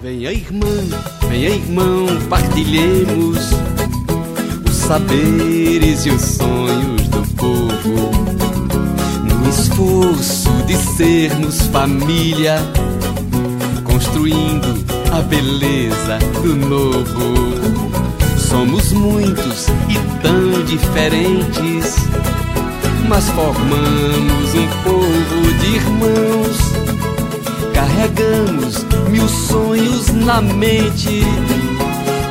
Venha irmã, venha irmão, partilhemos os saberes e os sonhos do povo. No esforço de sermos família, construindo a beleza do novo. Somos muitos e tão diferentes, mas formamos um povo de irmãos. Carregamos mil sonhos na mente,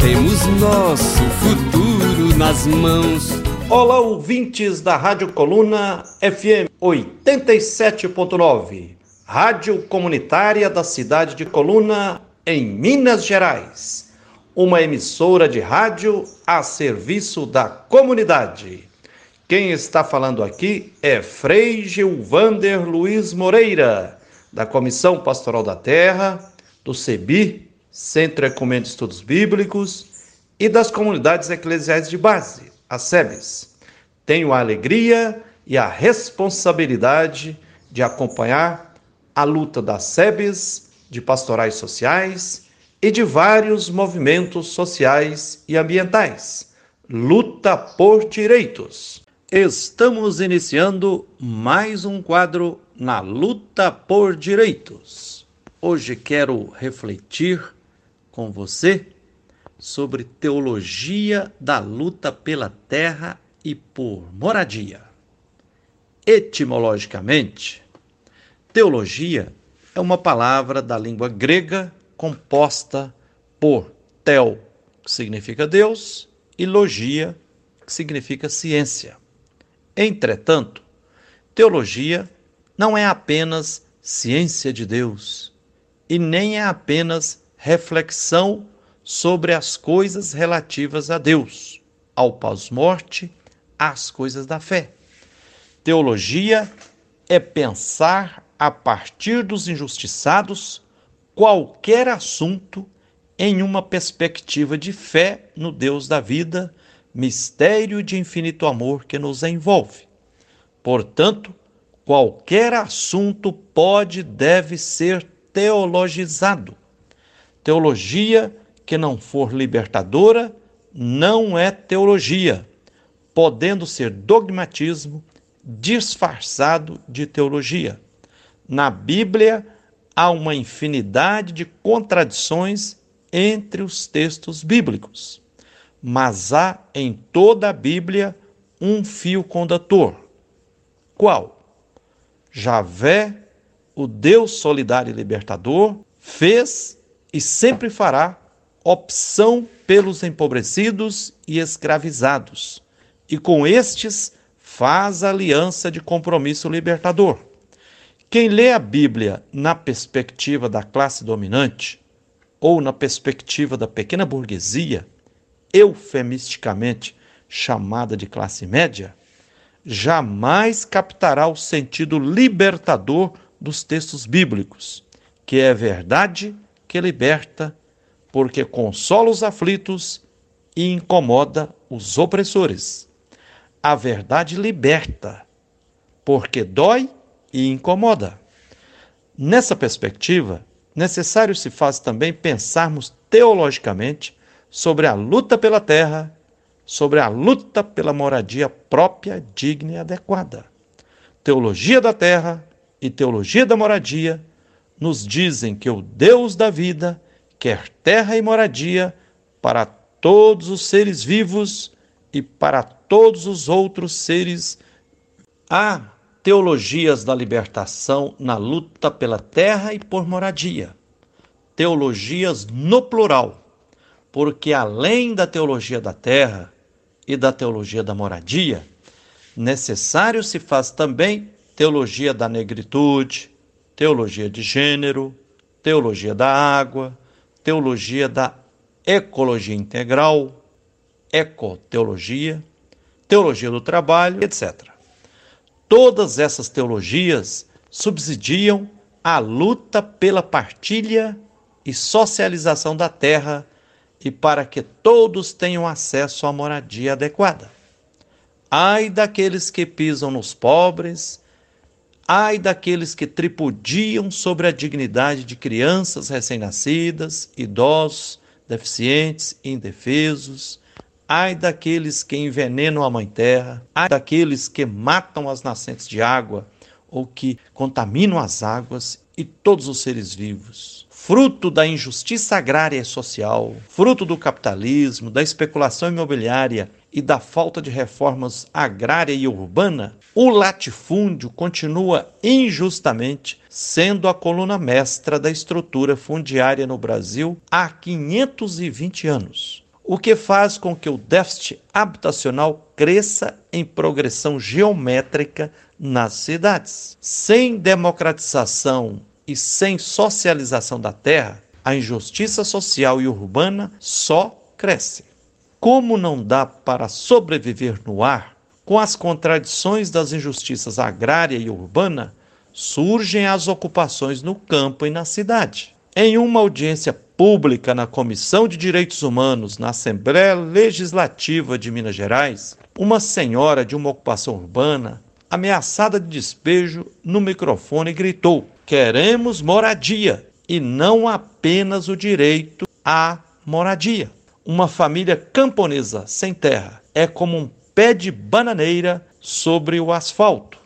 temos nosso futuro nas mãos. Olá, ouvintes da Rádio Coluna FM 87.9, Rádio Comunitária da cidade de Coluna, em Minas Gerais. Uma emissora de rádio a serviço da comunidade. Quem está falando aqui é Frei Gilvander Luiz Moreira, da Comissão Pastoral da Terra, do CEBI, Centro Ecumênico de Estudos Bíblicos, e das comunidades eclesiais de base, as SEBs. Tenho a alegria e a responsabilidade de acompanhar a luta das SEBs, de pastorais sociais e de vários movimentos sociais e ambientais. Luta por direitos. Estamos iniciando mais um quadro na Luta por Direitos. Hoje quero refletir com você sobre teologia da luta pela terra e por moradia. Etimologicamente, teologia é uma palavra da língua grega composta por tel, que significa Deus, e logia, que significa ciência. Entretanto, teologia não é apenas ciência de Deus e nem é apenas reflexão sobre as coisas relativas a Deus, ao pós-morte, às coisas da fé. Teologia é pensar a partir dos injustiçados qualquer assunto em uma perspectiva de fé no Deus da vida, mistério de infinito amor que nos envolve. Portanto, qualquer assunto pode deve ser teologizado. Teologia que não for libertadora não é teologia, podendo ser dogmatismo disfarçado de teologia. Na Bíblia há uma infinidade de contradições entre os textos bíblicos, mas há em toda a Bíblia um fio condutor. Qual? Javé, o Deus solidário e libertador, fez e sempre fará opção pelos empobrecidos e escravizados, e com estes faz aliança de compromisso libertador. Quem lê a Bíblia na perspectiva da classe dominante ou na perspectiva da pequena burguesia, eufemisticamente chamada de classe média, jamais captará o sentido libertador dos textos bíblicos, que é verdade que liberta, porque consola os aflitos e incomoda os opressores. A verdade liberta, porque dói e incomoda. Nessa perspectiva, necessário se faz também pensarmos teologicamente sobre a luta pela terra, sobre a luta pela moradia própria, digna e adequada. Teologia da terra e teologia da moradia nos dizem que o Deus da vida quer terra e moradia para todos os seres vivos e para todos os outros seres. Há teologias da libertação na luta pela terra e por moradia. Teologias no plural, porque além da teologia da terra e da teologia da moradia, necessário se faz também teologia da negritude, teologia de gênero, teologia da água, teologia da ecologia integral, ecoteologia, teologia do trabalho, etc. Todas essas teologias subsidiam a luta pela partilha e socialização da terra e para que todos tenham acesso à moradia adequada. Ai daqueles que pisam nos pobres, Ai daqueles que tripudiam sobre a dignidade de crianças recém-nascidas, idosos, deficientes, indefesos. Ai daqueles que envenenam a mãe terra, ai daqueles que matam as nascentes de água ou que contaminam as águas e todos os seres vivos. Fruto da injustiça agrária e social, fruto do capitalismo, da especulação imobiliária e da falta de reformas agrária e urbana, o latifúndio continua injustamente sendo a coluna mestra da estrutura fundiária no Brasil há 520 anos, o que faz com que o déficit habitacional cresça em progressão geométrica nas cidades. Sem democratização e sem socialização da terra, a injustiça social e urbana só cresce. Como não dá para sobreviver no ar, com as contradições das injustiças agrária e urbana, surgem as ocupações no campo e na cidade. Em uma audiência pública na Comissão de Direitos Humanos na Assembleia Legislativa de Minas Gerais, uma senhora de uma ocupação urbana, ameaçada de despejo, no microfone gritou: Queremos moradia e não apenas o direito à moradia. Uma família camponesa sem terra é como um pé de bananeira sobre o asfalto.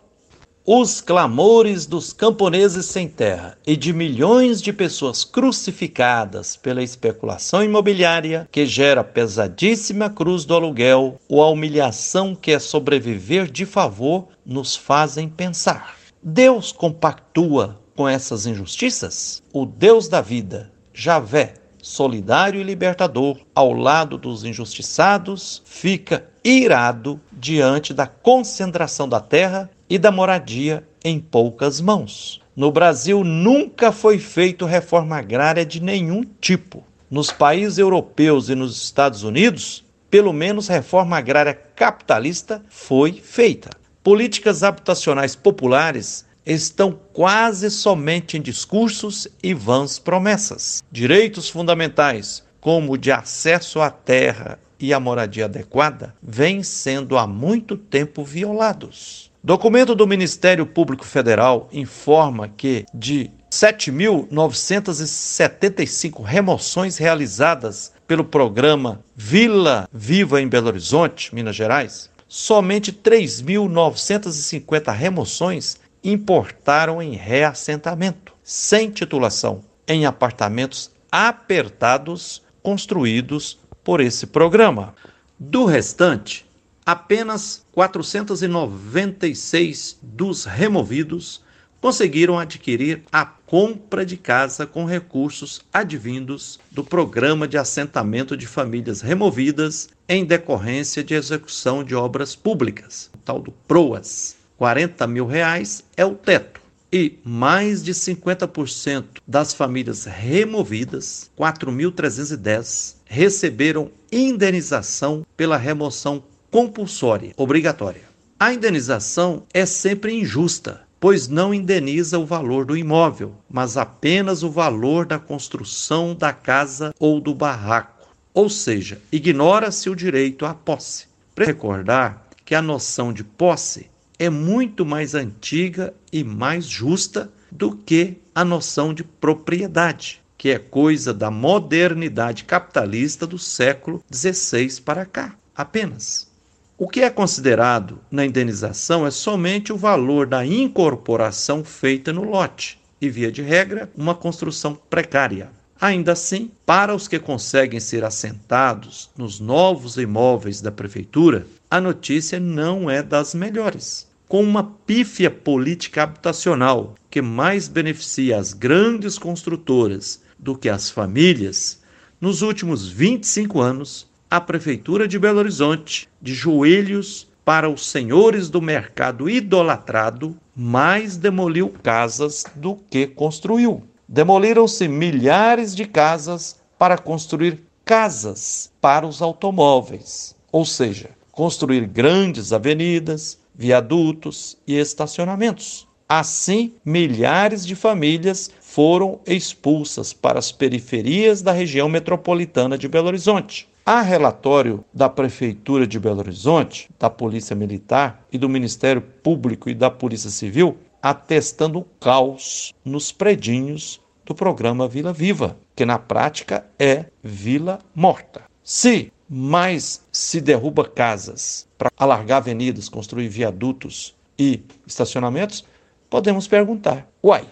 Os clamores dos camponeses sem terra e de milhões de pessoas crucificadas pela especulação imobiliária, que gera pesadíssima cruz do aluguel, ou a humilhação que é sobreviver de favor, nos fazem pensar. Deus compactua com essas injustiças? O Deus da vida, Javé, solidário e libertador, ao lado dos injustiçados, fica irado diante da concentração da terra e da moradia em poucas mãos. No Brasil nunca foi feita reforma agrária de nenhum tipo. Nos países europeus e nos Estados Unidos, pelo menos reforma agrária capitalista foi feita. Políticas habitacionais populares estão quase somente em discursos e vãs promessas. Direitos fundamentais, como o de acesso à terra e à moradia adequada, vêm sendo há muito tempo violados. Documento do Ministério Público Federal informa que de 7.975 remoções realizadas pelo programa Vila Viva em Belo Horizonte, Minas Gerais, somente 3.950 remoções importaram em reassentamento, sem titulação, em apartamentos apertados construídos por esse programa. Do restante, apenas 496 dos removidos conseguiram adquirir a compra de casa com recursos advindos do Programa de Assentamento de Famílias Removidas em decorrência de execução de obras públicas, tal do PROAS. 40 mil reais é o teto. E mais de 50% das famílias removidas, 4.310, receberam indenização pela remoção compulsória, obrigatória. A indenização é sempre injusta, pois não indeniza o valor do imóvel, mas apenas o valor da construção da casa ou do barraco. Ou seja, ignora-se o direito à posse. Para recordar que a noção de posse é muito mais antiga e mais justa do que a noção de propriedade, que é coisa da modernidade capitalista do século XVI para cá, apenas. O que é considerado na indenização é somente o valor da incorporação feita no lote e, via de regra, uma construção precária. Ainda assim, para os que conseguem ser assentados nos novos imóveis da prefeitura, a notícia não é das melhores. Com uma pífia política habitacional que mais beneficia as grandes construtoras do que as famílias, nos últimos 25 anos, a Prefeitura de Belo Horizonte, de joelhos para os senhores do mercado idolatrado, mais demoliu casas do que construiu. Demoliram-se milhares de casas para construir casas para os automóveis, ou seja, construir grandes avenidas, viadutos e estacionamentos. Assim, milhares de famílias foram expulsas para as periferias da região metropolitana de Belo Horizonte. Há relatório da Prefeitura de Belo Horizonte, da Polícia Militar e do Ministério Público e da Polícia Civil atestando o caos nos predinhos do programa Vila Viva, que na prática é Vila Morta. Se mais se derruba casas para alargar avenidas, construir viadutos e estacionamentos, podemos perguntar: uai,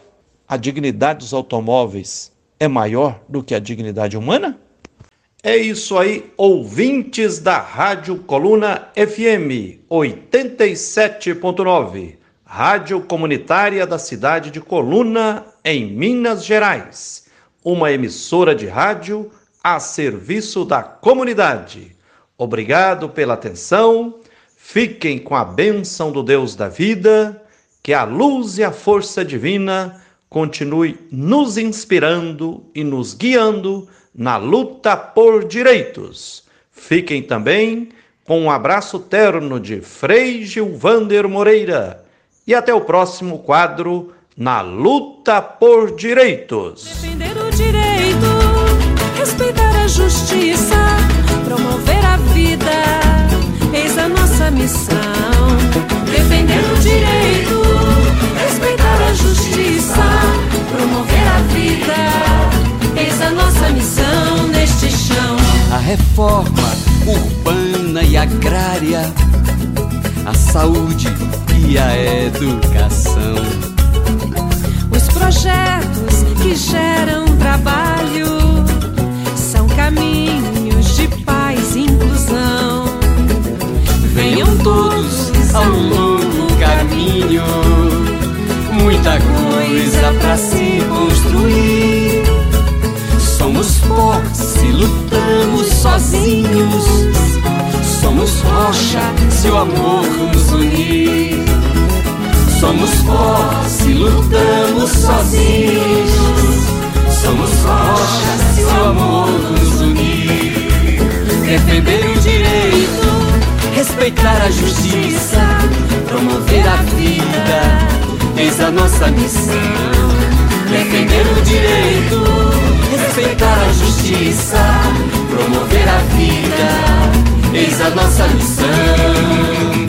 a dignidade dos automóveis é maior do que a dignidade humana? É isso aí, ouvintes da Rádio Coluna FM 87.9, Rádio Comunitária da cidade de Coluna, em Minas Gerais. Uma emissora de rádio a serviço da comunidade. Obrigado pela atenção. Fiquem com a bênção do Deus da vida, que a luz e a força divina continue nos inspirando e nos guiando na luta por direitos. Fiquem também com um abraço terno de Frei Gilvander Moreira. E até o próximo quadro na luta por direitos. Defender o direito, respeitar a justiça, promover a vida, eis a nossa missão. Defender o direito, respeitar a justiça, promover a vida, eis a nossa missão neste chão. A reforma urbana e agrária, a saúde e a educação. Os projetos que geram trabalho caminhos de paz e inclusão. Venham todos ao longo caminho, muita coisa pra se construir. Somos pó se lutamos sozinhos, somos rocha se o amor nos unir. Somos pó se lutamos sozinhos, somos rocha se o amor respeitar a justiça, promover a vida, eis a nossa missão. Defender o direito, respeitar a justiça, promover a vida, eis a nossa missão.